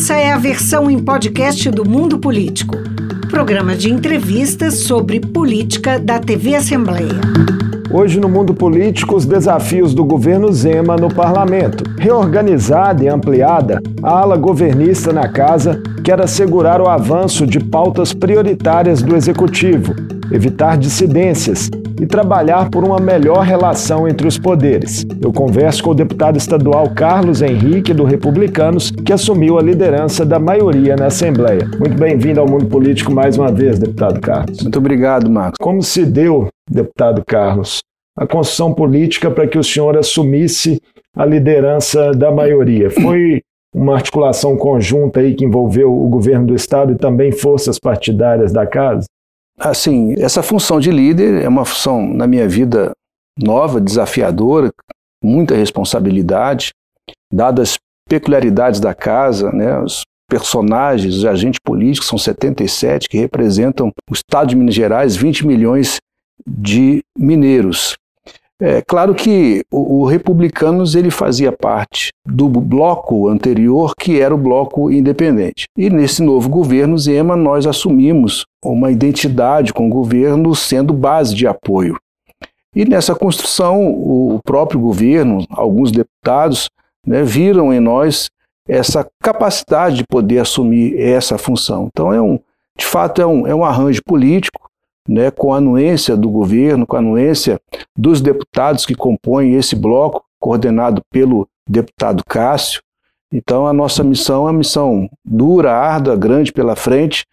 Essa é a versão em podcast do Mundo Político, programa de entrevistas sobre política da TV Assembleia. Hoje no mundo político, os desafios do governo Zema no parlamento. Reorganizada e ampliada, a ala governista na casa quer assegurar o avanço de pautas prioritárias do executivo, evitar dissidências e trabalhar por uma melhor relação entre os poderes. Eu converso com o deputado estadual Carlos Henrique, do Republicanos, que assumiu a liderança da maioria na Assembleia. Muito bem-vindo ao mundo político mais uma vez, deputado Carlos. Muito obrigado, Marcos. Como se deu, deputado Carlos, a construção política para que o senhor assumisse a liderança da maioria? Foi uma articulação conjunta aí que envolveu o governo do estado e também forças partidárias da casa? Assim, essa função de líder é uma função, na minha vida, nova, desafiadora, muita responsabilidade, dadas as peculiaridades da casa, né, os personagens, os agentes políticos, são 77, que representam o Estado de Minas Gerais, 20 milhões de mineiros. É claro que o, o, Republicanos ele fazia parte do bloco anterior, que era o bloco independente. E nesse novo governo Zema, nós assumimos uma identidade com o governo sendo base de apoio. E nessa construção, o próprio governo, alguns deputados, né, viram em nós essa capacidade de poder assumir essa função. Então, é um, de fato, é um, é um arranjo político né, com a anuência do governo, com a anuência dos deputados que compõem esse bloco, coordenado pelo deputado Cássio. Então, a nossa missão é uma missão dura, árdua, grande pela frente,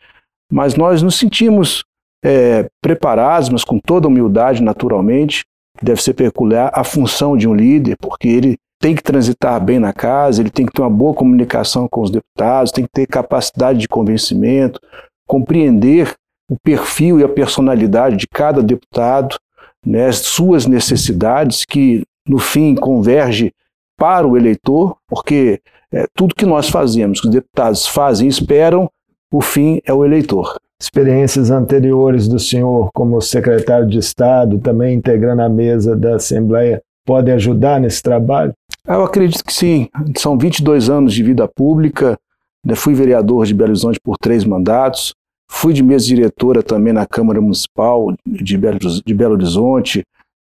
mas nós nos sentimos é, preparados, mas com toda humildade, naturalmente, deve ser peculiar a função de um líder, porque ele tem que transitar bem na casa, ele tem que ter uma boa comunicação com os deputados, tem que ter capacidade de convencimento, compreender o perfil e a personalidade de cada deputado, né, suas necessidades, que no fim converge para o eleitor, porque é, tudo que nós fazemos, que os deputados fazem e esperam, o fim é o eleitor. Experiências anteriores do senhor como secretário de Estado, também integrando a mesa da Assembleia, podem ajudar nesse trabalho? Eu acredito que sim. São 22 anos de vida pública. Né, fui vereador de Belo Horizonte por três mandatos. Fui de mesa diretora também na Câmara Municipal de Belo, de Belo Horizonte,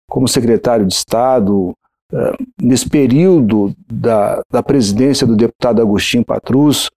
como secretário de Estado, uh, nesse período da, da presidência do deputado Agostinho Patrus.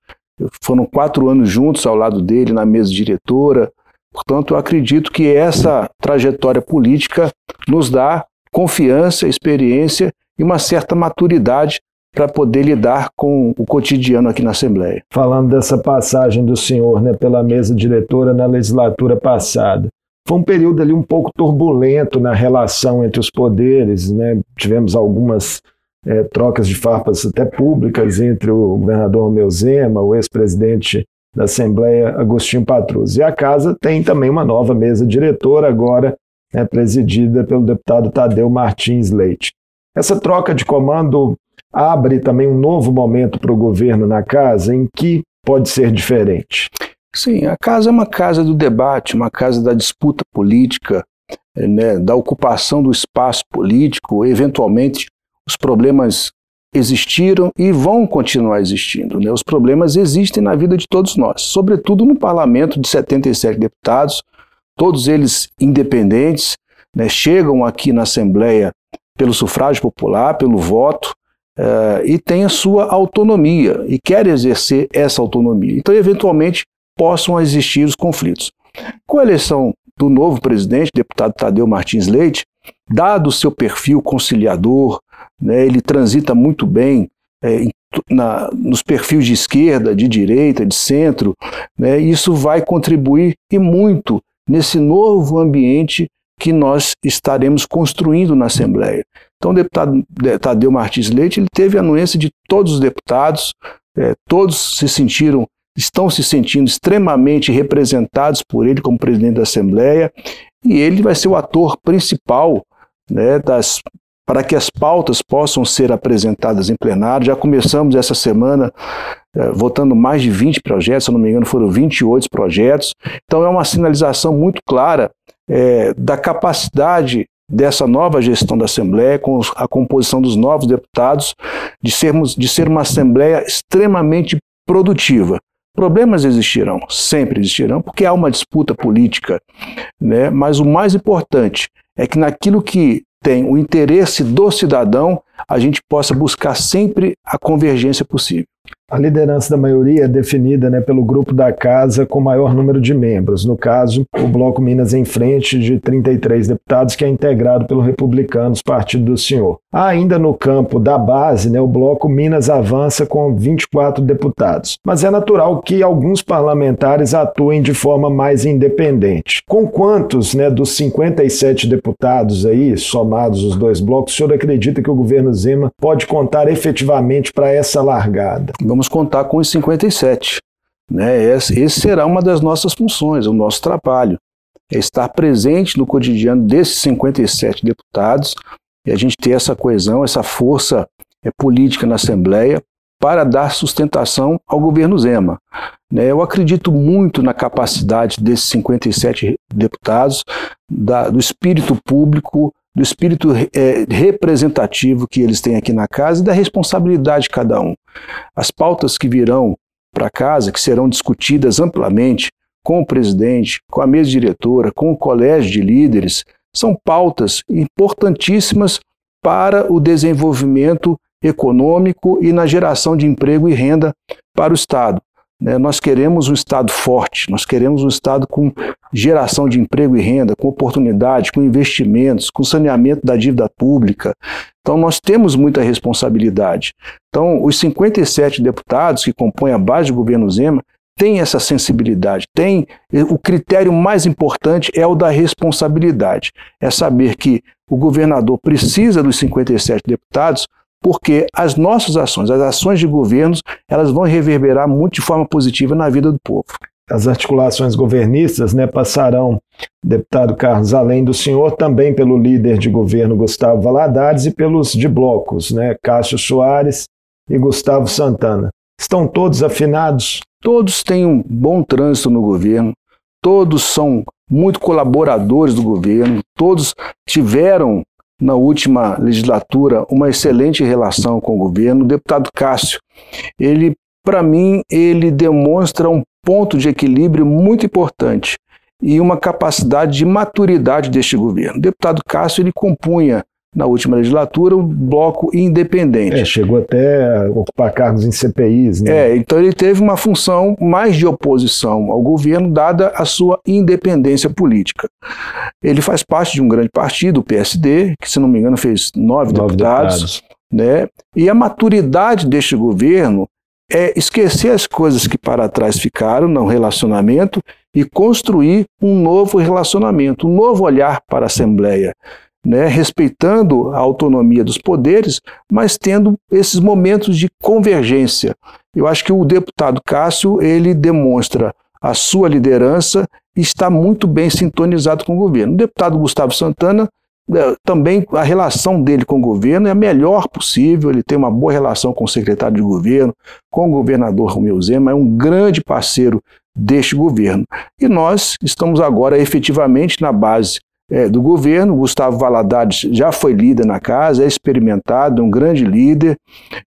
Foram quatro anos juntos ao lado dele na mesa diretora. Portanto, eu acredito que essa trajetória política nos dá confiança, experiência e uma certa maturidade para poder lidar com o cotidiano aqui na Assembleia. Falando dessa passagem do senhor né, pela mesa diretora na legislatura passada, foi um período ali um pouco turbulento na relação entre os poderes, né? tivemos algumas é, trocas de farpas até públicas entre o governador Romeu Zema, o ex-presidente da Assembleia, Agostinho Patrus. E a casa tem também uma nova mesa diretora, agora né, presidida pelo deputado Tadeu Martins Leite. Essa troca de comando abre também um novo momento para o governo na casa em que pode ser diferente. Sim, a casa é uma casa do debate, uma casa da disputa política, né, da ocupação do espaço político. Eventualmente, os problemas existiram e vão continuar existindo. Né? Os problemas existem na vida de todos nós, sobretudo no parlamento de 77 deputados, todos eles independentes, né, chegam aqui na Assembleia pelo sufrágio popular, pelo voto, uh, e tem a sua autonomia e quer exercer essa autonomia. Então, eventualmente, possam existir os conflitos. Com a eleição do novo presidente, deputado Tadeu Martins Leite, dado o seu perfil conciliador, né, ele transita muito bem é, na, nos perfis de esquerda, de direita, de centro, né, isso vai contribuir e muito nesse novo ambiente que nós estaremos construindo na Assembleia. Então, o deputado Tadeu Martins Leite ele teve a anuência de todos os deputados, é, todos se sentiram, estão se sentindo extremamente representados por ele como presidente da Assembleia, e ele vai ser o ator principal né, das, para que as pautas possam ser apresentadas em plenário. Já começamos essa semana é, votando mais de 20 projetos, se não me engano, foram 28 projetos. Então, é uma sinalização muito clara é, da capacidade dessa nova gestão da Assembleia, com a composição dos novos deputados, de, sermos, de ser uma Assembleia extremamente produtiva. Problemas existirão, sempre existirão, porque há uma disputa política, né? mas o mais importante é que naquilo que tem o interesse do cidadão, a gente possa buscar sempre a convergência possível. A liderança da maioria é definida né, pelo grupo da casa com maior número de membros. No caso, o Bloco Minas em Frente, de 33 deputados, que é integrado pelo Republicanos, partido do senhor. Ainda no campo da base, né, o Bloco Minas avança com 24 deputados. Mas é natural que alguns parlamentares atuem de forma mais independente. Com quantos né, dos 57 deputados aí, somados os dois blocos, o senhor acredita que o governo Zema pode contar efetivamente para essa largada? vamos contar com os 57. Né? Esse será uma das nossas funções, o nosso trabalho. É estar presente no cotidiano desses 57 deputados e a gente ter essa coesão, essa força é, política na Assembleia para dar sustentação ao governo Zema. Né? Eu acredito muito na capacidade desses 57 deputados, da, do espírito público, do espírito é, representativo que eles têm aqui na casa e da responsabilidade de cada um. As pautas que virão para casa, que serão discutidas amplamente com o presidente, com a mesa diretora, com o colégio de líderes, são pautas importantíssimas para o desenvolvimento econômico e na geração de emprego e renda para o Estado. Né? Nós queremos um Estado forte, nós queremos um Estado com geração de emprego e renda, com oportunidade, com investimentos, com saneamento da dívida pública. Então, nós temos muita responsabilidade. Então, os 57 deputados que compõem a base do governo Zema têm essa sensibilidade, tem o critério mais importante é o da responsabilidade. É saber que o governador precisa dos 57 deputados porque as nossas ações, as ações de governos, elas vão reverberar muito de forma positiva na vida do povo. As articulações governistas né, passarão, deputado Carlos, além do senhor, também pelo líder de governo Gustavo Valadares e pelos de blocos, né, Cássio Soares e Gustavo Santana. Estão todos afinados? Todos têm um bom trânsito no governo, todos são muito colaboradores do governo, todos tiveram na última legislatura uma excelente relação com o governo. O deputado Cássio, ele, para mim, ele demonstra um ponto de equilíbrio muito importante e uma capacidade de maturidade deste governo. O deputado Cássio, ele compunha na última legislatura, um bloco independente. É, chegou até a ocupar cargos em CPIs. Né? É, então ele teve uma função mais de oposição ao governo, dada a sua independência política. Ele faz parte de um grande partido, o PSD, que, se não me engano, fez nove, nove deputados. deputados. Né? E a maturidade deste governo é esquecer as coisas que para trás ficaram no relacionamento e construir um novo relacionamento, um novo olhar para a Assembleia né, respeitando a autonomia dos poderes, mas tendo esses momentos de convergência. Eu acho que o deputado Cássio ele demonstra a sua liderança e está muito bem sintonizado com o governo. O deputado Gustavo Santana é, também a relação dele com o governo é a melhor possível, ele tem uma boa relação com o secretário de governo, com o governador Romeu Zema, é um grande parceiro deste governo. E nós estamos agora efetivamente na base é, do governo. Gustavo Valadares já foi líder na casa, é experimentado, um grande líder,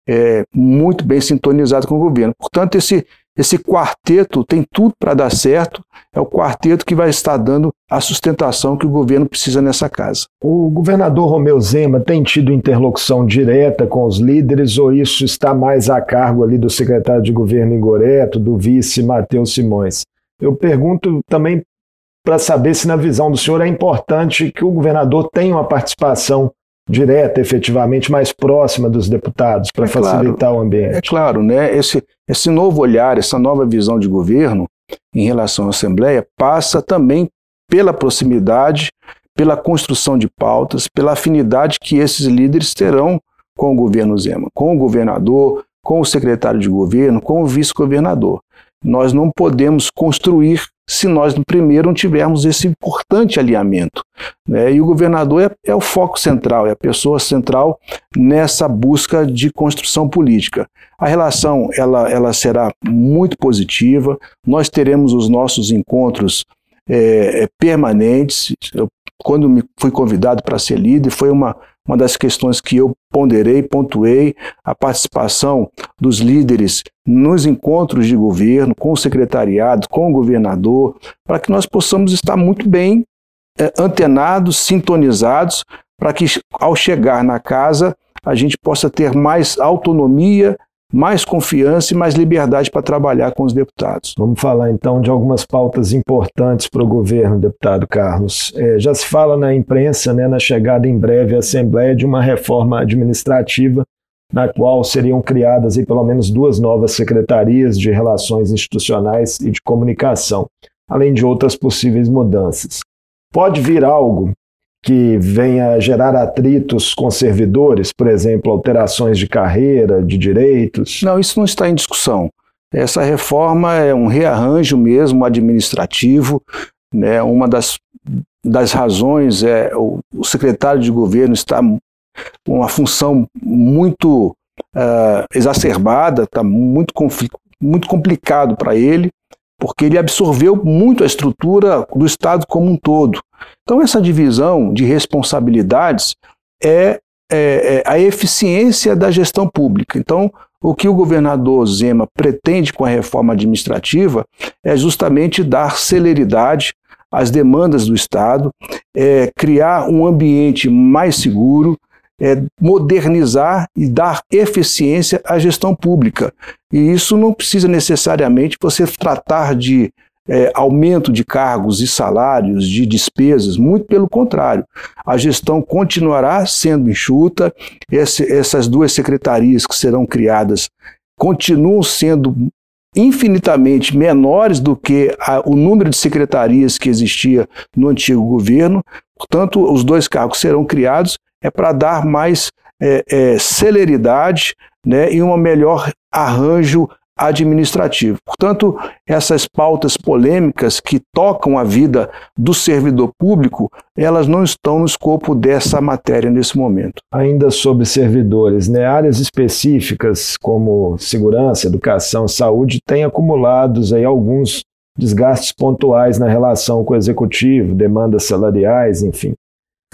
é, muito bem sintonizado com o governo. Portanto, esse, esse quarteto tem tudo para dar certo, é o quarteto que vai estar dando a sustentação que o governo precisa nessa casa. O governador Romeu Zema tem tido interlocução direta com os líderes ou isso está mais a cargo ali do secretário de governo Ingoreto, do vice Matheus Simões? Eu pergunto também para saber se, na visão do senhor, é importante que o governador tenha uma participação direta, efetivamente, mais próxima dos deputados, para é facilitar claro, o ambiente. É claro, né? Esse, esse novo olhar, essa nova visão de governo em relação à Assembleia passa também pela proximidade, pela construção de pautas, pela afinidade que esses líderes terão com o governo Zema, com o governador, com o secretário de governo, com o vice-governador. Nós não podemos construir se nós, primeiro, não tivermos esse importante alinhamento. Né? E o governador é, é, o foco central, é a pessoa central nessa busca de construção política. A relação ela, ela será muito positiva, nós teremos os nossos encontros é permanentes. Eu, quando me fui convidado para ser líder, foi uma, uma das questões que eu ponderei, pontuei, a participação dos líderes nos encontros de governo, com o secretariado, com o governador, para que nós possamos estar muito bem é, antenados, sintonizados, para que ao chegar na casa a gente possa ter mais autonomia mais confiança e mais liberdade para trabalhar com os deputados. Vamos falar então de algumas pautas importantes para o governo, deputado Carlos. É, já se fala na imprensa, né, na chegada em breve à Assembleia, de uma reforma administrativa na qual seriam criadas aí, pelo menos duas novas secretarias de Relações Institucionais e de Comunicação, além de outras possíveis mudanças. Pode vir algo que venha gerar atritos com servidores, por exemplo, alterações de carreira, de direitos? Não, isso não está em discussão. Essa reforma é um rearranjo mesmo administrativo. Né? Uma das, das razões é o, o secretário de governo está com uma função muito uh, exacerbada, está muito, muito complicado para ele porque ele absorveu muito a estrutura do Estado como um todo. Então, essa divisão de responsabilidades é, é, é a eficiência da gestão pública. Então, o que o governador Zema pretende com a reforma administrativa é justamente dar celeridade às demandas do Estado, é, criar um ambiente mais seguro, é modernizar e dar eficiência à gestão pública. E isso não precisa necessariamente você tratar de é, aumento de cargos e salários, de despesas, muito pelo contrário. A gestão continuará sendo enxuta, esse, essas duas secretarias que serão criadas continuam sendo infinitamente menores do que a, o número de secretarias que existia no antigo governo. Portanto, os dois cargos serão criados é para dar mais é, é, celeridade né, e um melhor arranjo administrativo. Portanto, essas pautas polêmicas que tocam a vida do servidor público, elas não estão no escopo dessa matéria nesse momento. Ainda sobre servidores, né, áreas específicas como segurança, educação, saúde têm acumulados aí alguns desgastes pontuais na relação com o executivo, demandas salariais, enfim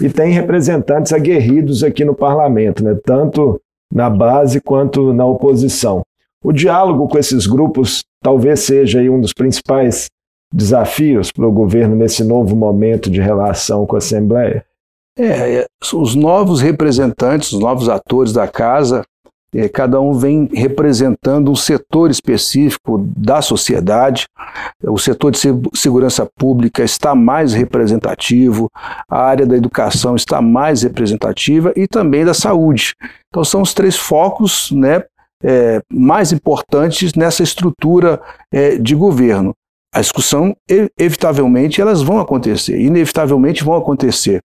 e tem representantes aguerridos aqui no parlamento, né? tanto na base quanto na oposição. O diálogo com esses grupos talvez seja um dos principais desafios para o governo nesse novo momento de relação com a Assembleia. É, é os novos representantes, os novos atores da casa, é, cada um vem representando um setor específico da sociedade. O setor de segurança pública está mais representativo, a área da educação está mais representativa e também da saúde. Então, são os três focos né, é, mais importantes nessa estrutura é, de governo a discussão, evitavelmente, elas vão acontecer, inevitavelmente vão acontecer.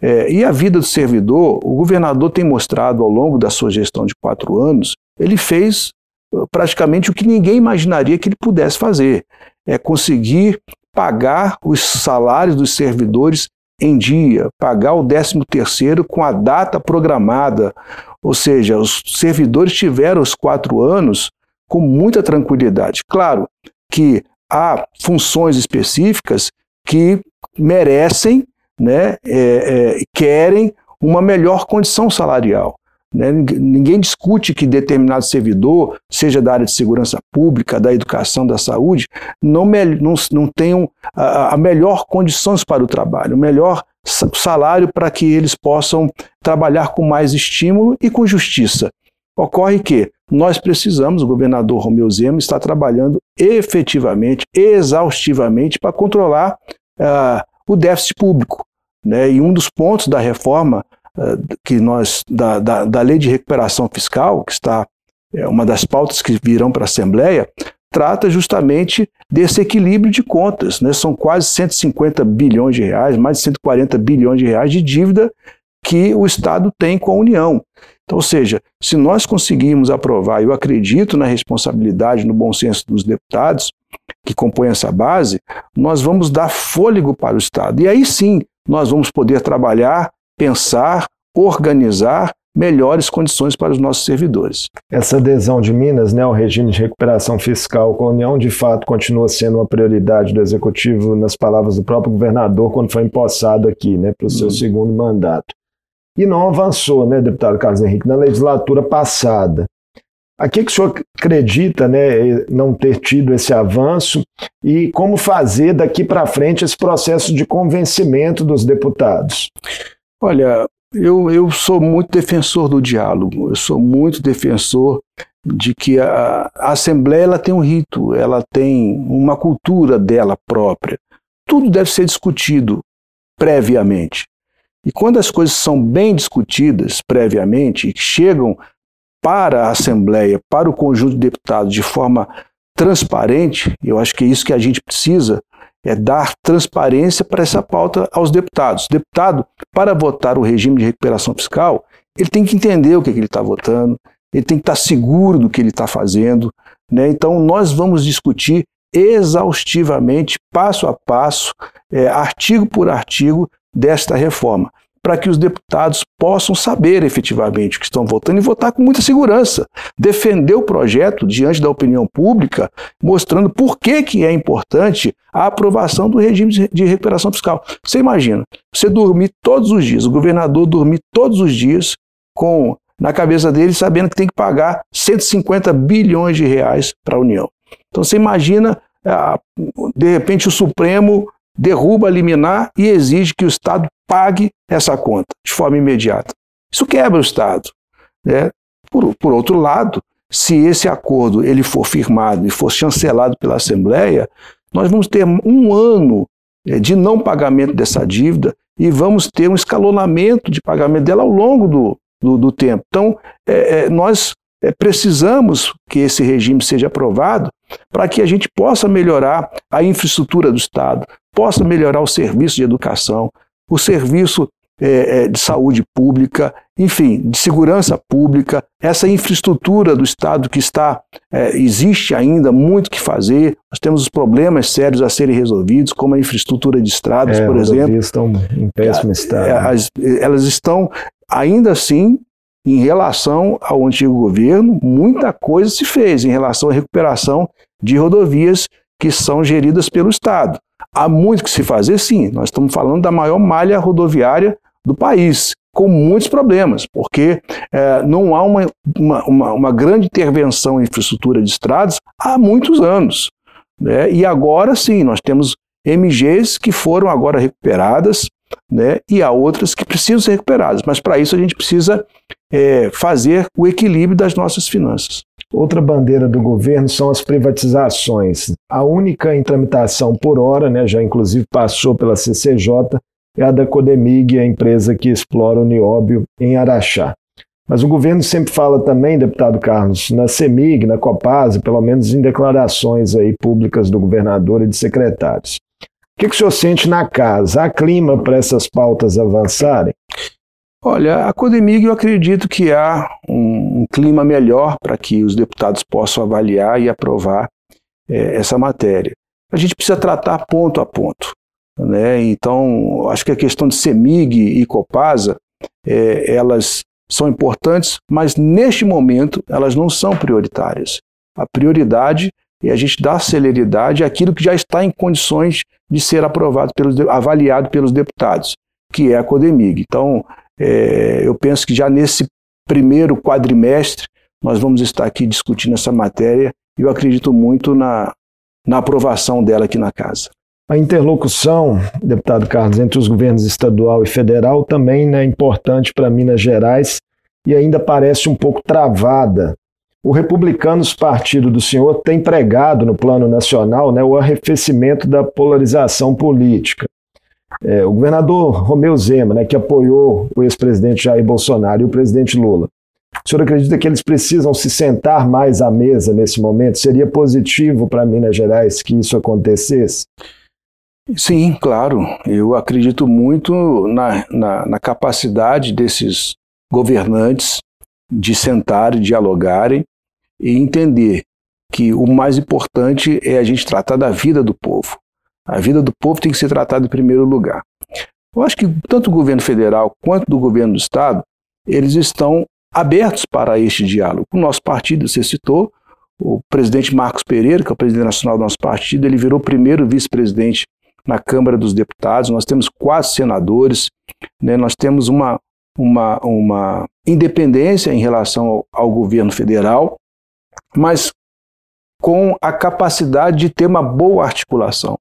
É, e a vida do servidor, o governador tem mostrado ao longo da sua gestão de quatro anos, ele fez uh, praticamente o que ninguém imaginaria que ele pudesse fazer: é conseguir pagar os salários dos servidores em dia, pagar o 13 terceiro com a data programada, ou seja, os servidores tiveram os quatro anos com muita tranquilidade. Claro que há funções específicas que merecem, né, é, é, querem uma melhor condição salarial. Né? Ninguém discute que determinado servidor, seja da área de segurança pública, da educação, da saúde, não, não, não tenham a, a melhor condições para o trabalho, o melhor salário para que eles possam trabalhar com mais estímulo e com justiça. Ocorre que nós precisamos, o governador Romeu Zema está trabalhando efetivamente, exaustivamente, para controlar uh, o déficit público. Né? E um dos pontos da reforma uh, que nós, da, da, da, lei de recuperação fiscal, que está é uma das pautas que virão para a Assembleia, trata justamente desse equilíbrio de contas. Né? São quase 150 bilhões de reais, mais de 140 bilhões de reais de dívida que o Estado tem com a União. Então, ou seja, se nós conseguirmos aprovar, eu acredito na responsabilidade, no bom senso dos deputados que compõem essa base, nós vamos dar fôlego para o Estado. E aí sim, nós vamos poder trabalhar, pensar, organizar melhores condições para os nossos servidores. Essa adesão de Minas né, ao regime de recuperação fiscal com a União, de fato, continua sendo uma prioridade do Executivo, nas palavras do próprio governador, quando foi empossado aqui né, para o seu hum. segundo mandato. E não avançou, né, deputado Carlos Henrique, na legislatura passada. A que, que o senhor acredita né, não ter tido esse avanço e como fazer daqui para frente esse processo de convencimento dos deputados? Olha, eu, eu sou muito defensor do diálogo, eu sou muito defensor de que a, a Assembleia ela tem um rito, ela tem uma cultura dela própria. Tudo deve ser discutido previamente. E quando as coisas são bem discutidas previamente e chegam para a Assembleia, para o conjunto de deputados de forma transparente, eu acho que é isso que a gente precisa, é dar transparência para essa pauta aos deputados. O deputado, para votar o regime de recuperação fiscal, ele tem que entender o que, é que ele está votando, ele tem que estar seguro do que ele está fazendo. Né? Então, nós vamos discutir exaustivamente, passo a passo, é, artigo por artigo, desta reforma para que os deputados possam saber efetivamente o que estão votando e votar com muita segurança. Defender o projeto diante da opinião pública, mostrando por que, que é importante a aprovação do regime de recuperação fiscal. Você imagina, você dormir todos os dias, o governador dormir todos os dias com na cabeça dele sabendo que tem que pagar 150 bilhões de reais para a União. Então você imagina, ah, de repente o Supremo derruba a liminar e exige que o Estado pague essa conta de forma imediata. Isso quebra o Estado. Né? Por, por outro lado, se esse acordo ele for firmado e for chancelado pela Assembleia, nós vamos ter um ano é, de não pagamento dessa dívida e vamos ter um escalonamento de pagamento dela ao longo do, do, do tempo. Então, é, é, nós é, precisamos que esse regime seja aprovado para que a gente possa melhorar a infraestrutura do Estado, possa melhorar o serviço de educação, o serviço é, é, de saúde pública, enfim, de segurança pública, essa infraestrutura do Estado que está, é, existe ainda muito que fazer. Nós temos os problemas sérios a serem resolvidos, como a infraestrutura de estradas, é, por exemplo. estão em péssimo estado. É, as, elas estão, ainda assim, em relação ao antigo governo, muita coisa se fez em relação à recuperação de rodovias que são geridas pelo Estado. Há muito que se fazer, sim. Nós estamos falando da maior malha rodoviária do país, com muitos problemas, porque é, não há uma, uma, uma, grande intervenção em infraestrutura de estradas há muitos anos. Né? E agora sim, nós temos MGs que foram agora recuperadas, né? e há outras que precisam ser recuperadas, mas para isso a gente precisa é, fazer o equilíbrio das nossas finanças. Outra bandeira do governo são as privatizações. A única em tramitação por hora, né, já inclusive passou pela CCJ, é a da Codemig, a empresa que explora o nióbio em Araxá. Mas o governo sempre fala também, deputado Carlos, na CEMIG, na Copasa, pelo menos em declarações aí públicas do governador e de secretários. O que, que o senhor sente na casa? Há clima para essas pautas avançarem? Olha, a Codemig eu acredito que há um, um clima melhor para que os deputados possam avaliar e aprovar é, essa matéria. A gente precisa tratar ponto a ponto. Né? Então, acho que a questão de CEMIG e Copasa, é, elas são importantes, mas neste momento elas não são prioritárias. A prioridade é a gente dar celeridade àquilo que já está em condições de ser aprovado pelos, avaliado pelos deputados, que é a Codemig. Então, é, eu penso que já nesse primeiro quadrimestre nós vamos estar aqui discutindo essa matéria e eu acredito muito na, na aprovação dela aqui na casa. A interlocução, deputado Carlos, entre os governos estadual e federal também né, é importante para Minas Gerais e ainda parece um pouco travada. O Republicanos Partido do Senhor tem pregado no plano nacional né, o arrefecimento da polarização política. É, o governador Romeu Zema, né, que apoiou o ex-presidente Jair Bolsonaro e o presidente Lula, o senhor acredita que eles precisam se sentar mais à mesa nesse momento? Seria positivo para Minas Gerais que isso acontecesse? Sim, claro. Eu acredito muito na, na, na capacidade desses governantes de sentar, dialogarem e entender que o mais importante é a gente tratar da vida do povo. A vida do povo tem que ser tratada em primeiro lugar. Eu acho que tanto o governo federal quanto do governo do estado, eles estão abertos para este diálogo. O nosso partido, você citou, o presidente Marcos Pereira, que é o presidente nacional do nosso partido, ele virou primeiro vice-presidente na Câmara dos Deputados. Nós temos quatro senadores, né? nós temos uma, uma, uma independência em relação ao, ao governo federal, mas com a capacidade de ter uma boa articulação.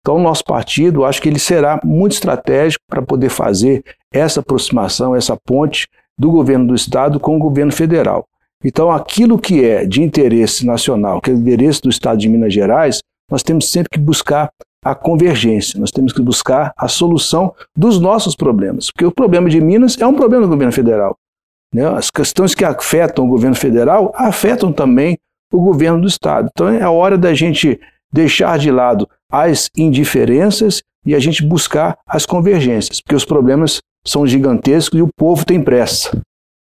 Então, o nosso partido, acho que ele será muito estratégico para poder fazer essa aproximação, essa ponte do governo do Estado com o governo federal. Então, aquilo que é de interesse nacional, que é de interesse do Estado de Minas Gerais, nós temos sempre que buscar a convergência, nós temos que buscar a solução dos nossos problemas, porque o problema de Minas é um problema do governo federal. Né? As questões que afetam o governo federal afetam também o governo do Estado. Então, é a hora da gente deixar de lado as indiferenças e a gente buscar as convergências, porque os problemas são gigantescos e o povo tem pressa.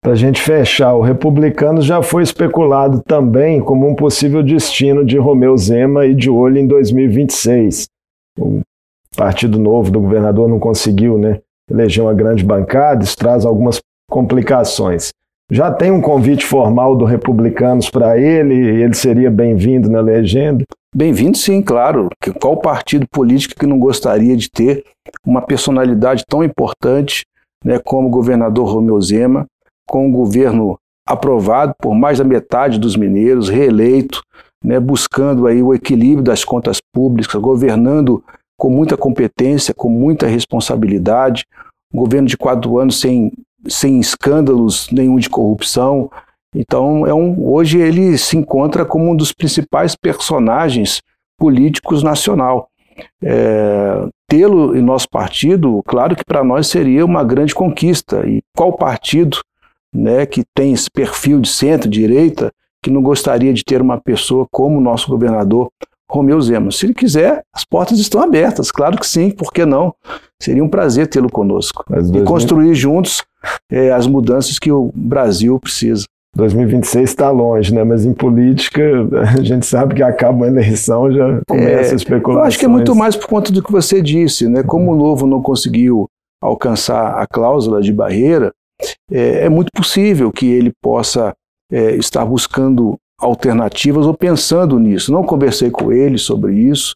Para a gente fechar, o republicano já foi especulado também como um possível destino de Romeu Zema e de olho em 2026. O Partido Novo do governador não conseguiu né, eleger uma grande bancada, isso traz algumas complicações. Já tem um convite formal do Republicanos para ele, ele seria bem-vindo na legenda? Bem-vindo, sim, claro. Qual partido político que não gostaria de ter uma personalidade tão importante né, como o governador Romeu Zema, com o governo aprovado por mais da metade dos mineiros, reeleito, né, buscando aí o equilíbrio das contas públicas, governando com muita competência, com muita responsabilidade, um governo de quatro anos sem sem escândalos nenhum de corrupção. Então, é um, hoje ele se encontra como um dos principais personagens políticos nacional. É, Tê-lo em nosso partido, claro que para nós seria uma grande conquista. E qual partido né, que tem esse perfil de centro-direita que não gostaria de ter uma pessoa como o nosso governador Romeu Zema. Se ele quiser, as portas estão abertas, claro que sim, por que não? Seria um prazer tê-lo conosco e construir juntos é, as mudanças que o Brasil precisa. 2026 está longe, né? Mas em política a gente sabe que acaba uma eleição já começa é, a especulação. Eu acho que é muito mais por conta do que você disse, né? Como o novo não conseguiu alcançar a cláusula de barreira, é, é muito possível que ele possa é, estar buscando alternativas ou pensando nisso. Não conversei com ele sobre isso.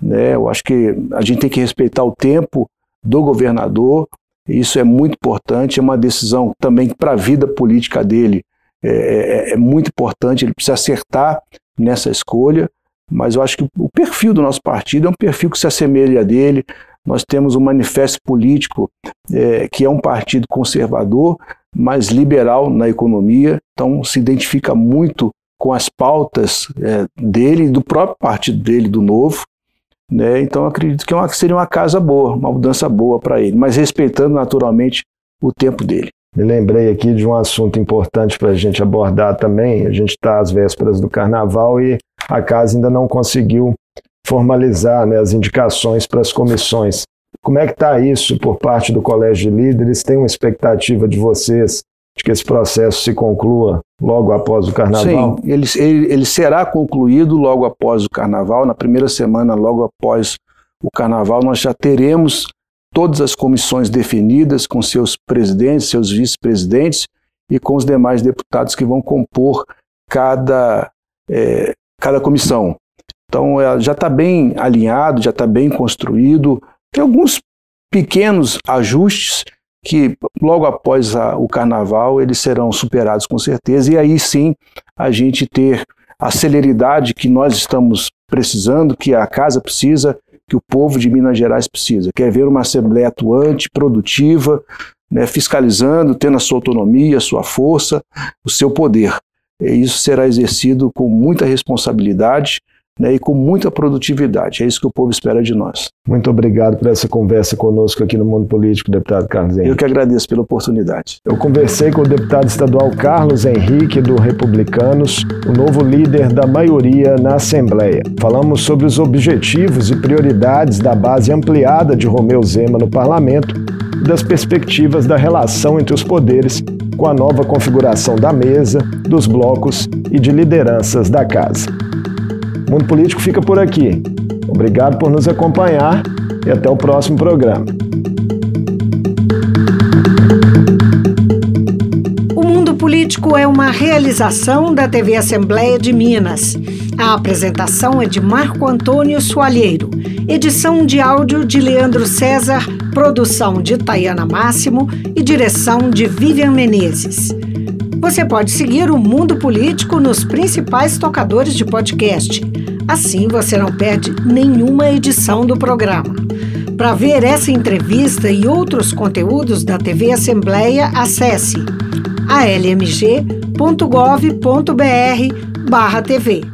Né? Eu acho que a gente tem que respeitar o tempo do governador. Isso é muito importante. É uma decisão também para a vida política dele. É, é, é, muito importante. Ele precisa acertar nessa escolha. Mas eu acho que o perfil do nosso partido é um perfil que se assemelha a dele. Nós temos um manifesto político é, que é um partido conservador, mas liberal na economia, então se identifica muito com as pautas é, dele, do próprio partido dele, do Novo. Né? Então acredito que é uma, seria uma casa boa, uma mudança boa para ele, mas respeitando naturalmente o tempo dele. Me lembrei aqui de um assunto importante para a gente abordar também. A gente está às vésperas do carnaval e a casa ainda não conseguiu formalizar né, as indicações para as comissões. Como é que está isso por parte do Colégio de Líderes? Tem uma expectativa de vocês que esse processo se conclua logo após o carnaval? Sim, ele, ele, ele, será concluído logo após o carnaval. Na primeira semana, logo após o carnaval, nós já teremos todas as comissões definidas com seus presidentes, seus vice-presidentes e com os demais deputados que vão compor cada, é, cada comissão. Então, é, já está bem alinhado, já está bem construído. Tem alguns pequenos ajustes que logo após a, o carnaval eles serão superados com certeza, e aí sim a gente ter a celeridade que nós estamos precisando, que a casa precisa, que o povo de Minas Gerais precisa. Quer ver uma Assembleia atuante, produtiva, né, fiscalizando, tendo a sua autonomia, a sua força, o seu poder. E isso será exercido com muita responsabilidade né, e com muita produtividade. É isso que o povo espera de nós. Muito obrigado por essa conversa conosco aqui no Mundo Político, deputado Carlos Henrique. Eu que agradeço pela oportunidade. Eu conversei com o deputado estadual Carlos Henrique, do Republicanos, o novo líder da maioria na Assembleia. Falamos sobre os objetivos e prioridades da base ampliada de Romeu Zema no parlamento e das perspectivas da relação entre os poderes com a nova configuração da mesa, dos blocos e de lideranças da casa. O Mundo Político fica por aqui. Obrigado por nos acompanhar e até o próximo programa. O Mundo Político é uma realização da TV Assembleia de Minas. A apresentação é de Marco Antônio Soalheiro. Edição de áudio de Leandro César produção de Tayana Máximo e direção de Vivian Menezes. Você pode seguir o Mundo Político nos principais tocadores de podcast. Assim você não perde nenhuma edição do programa. Para ver essa entrevista e outros conteúdos da TV Assembleia, acesse almg.gov.br/tv.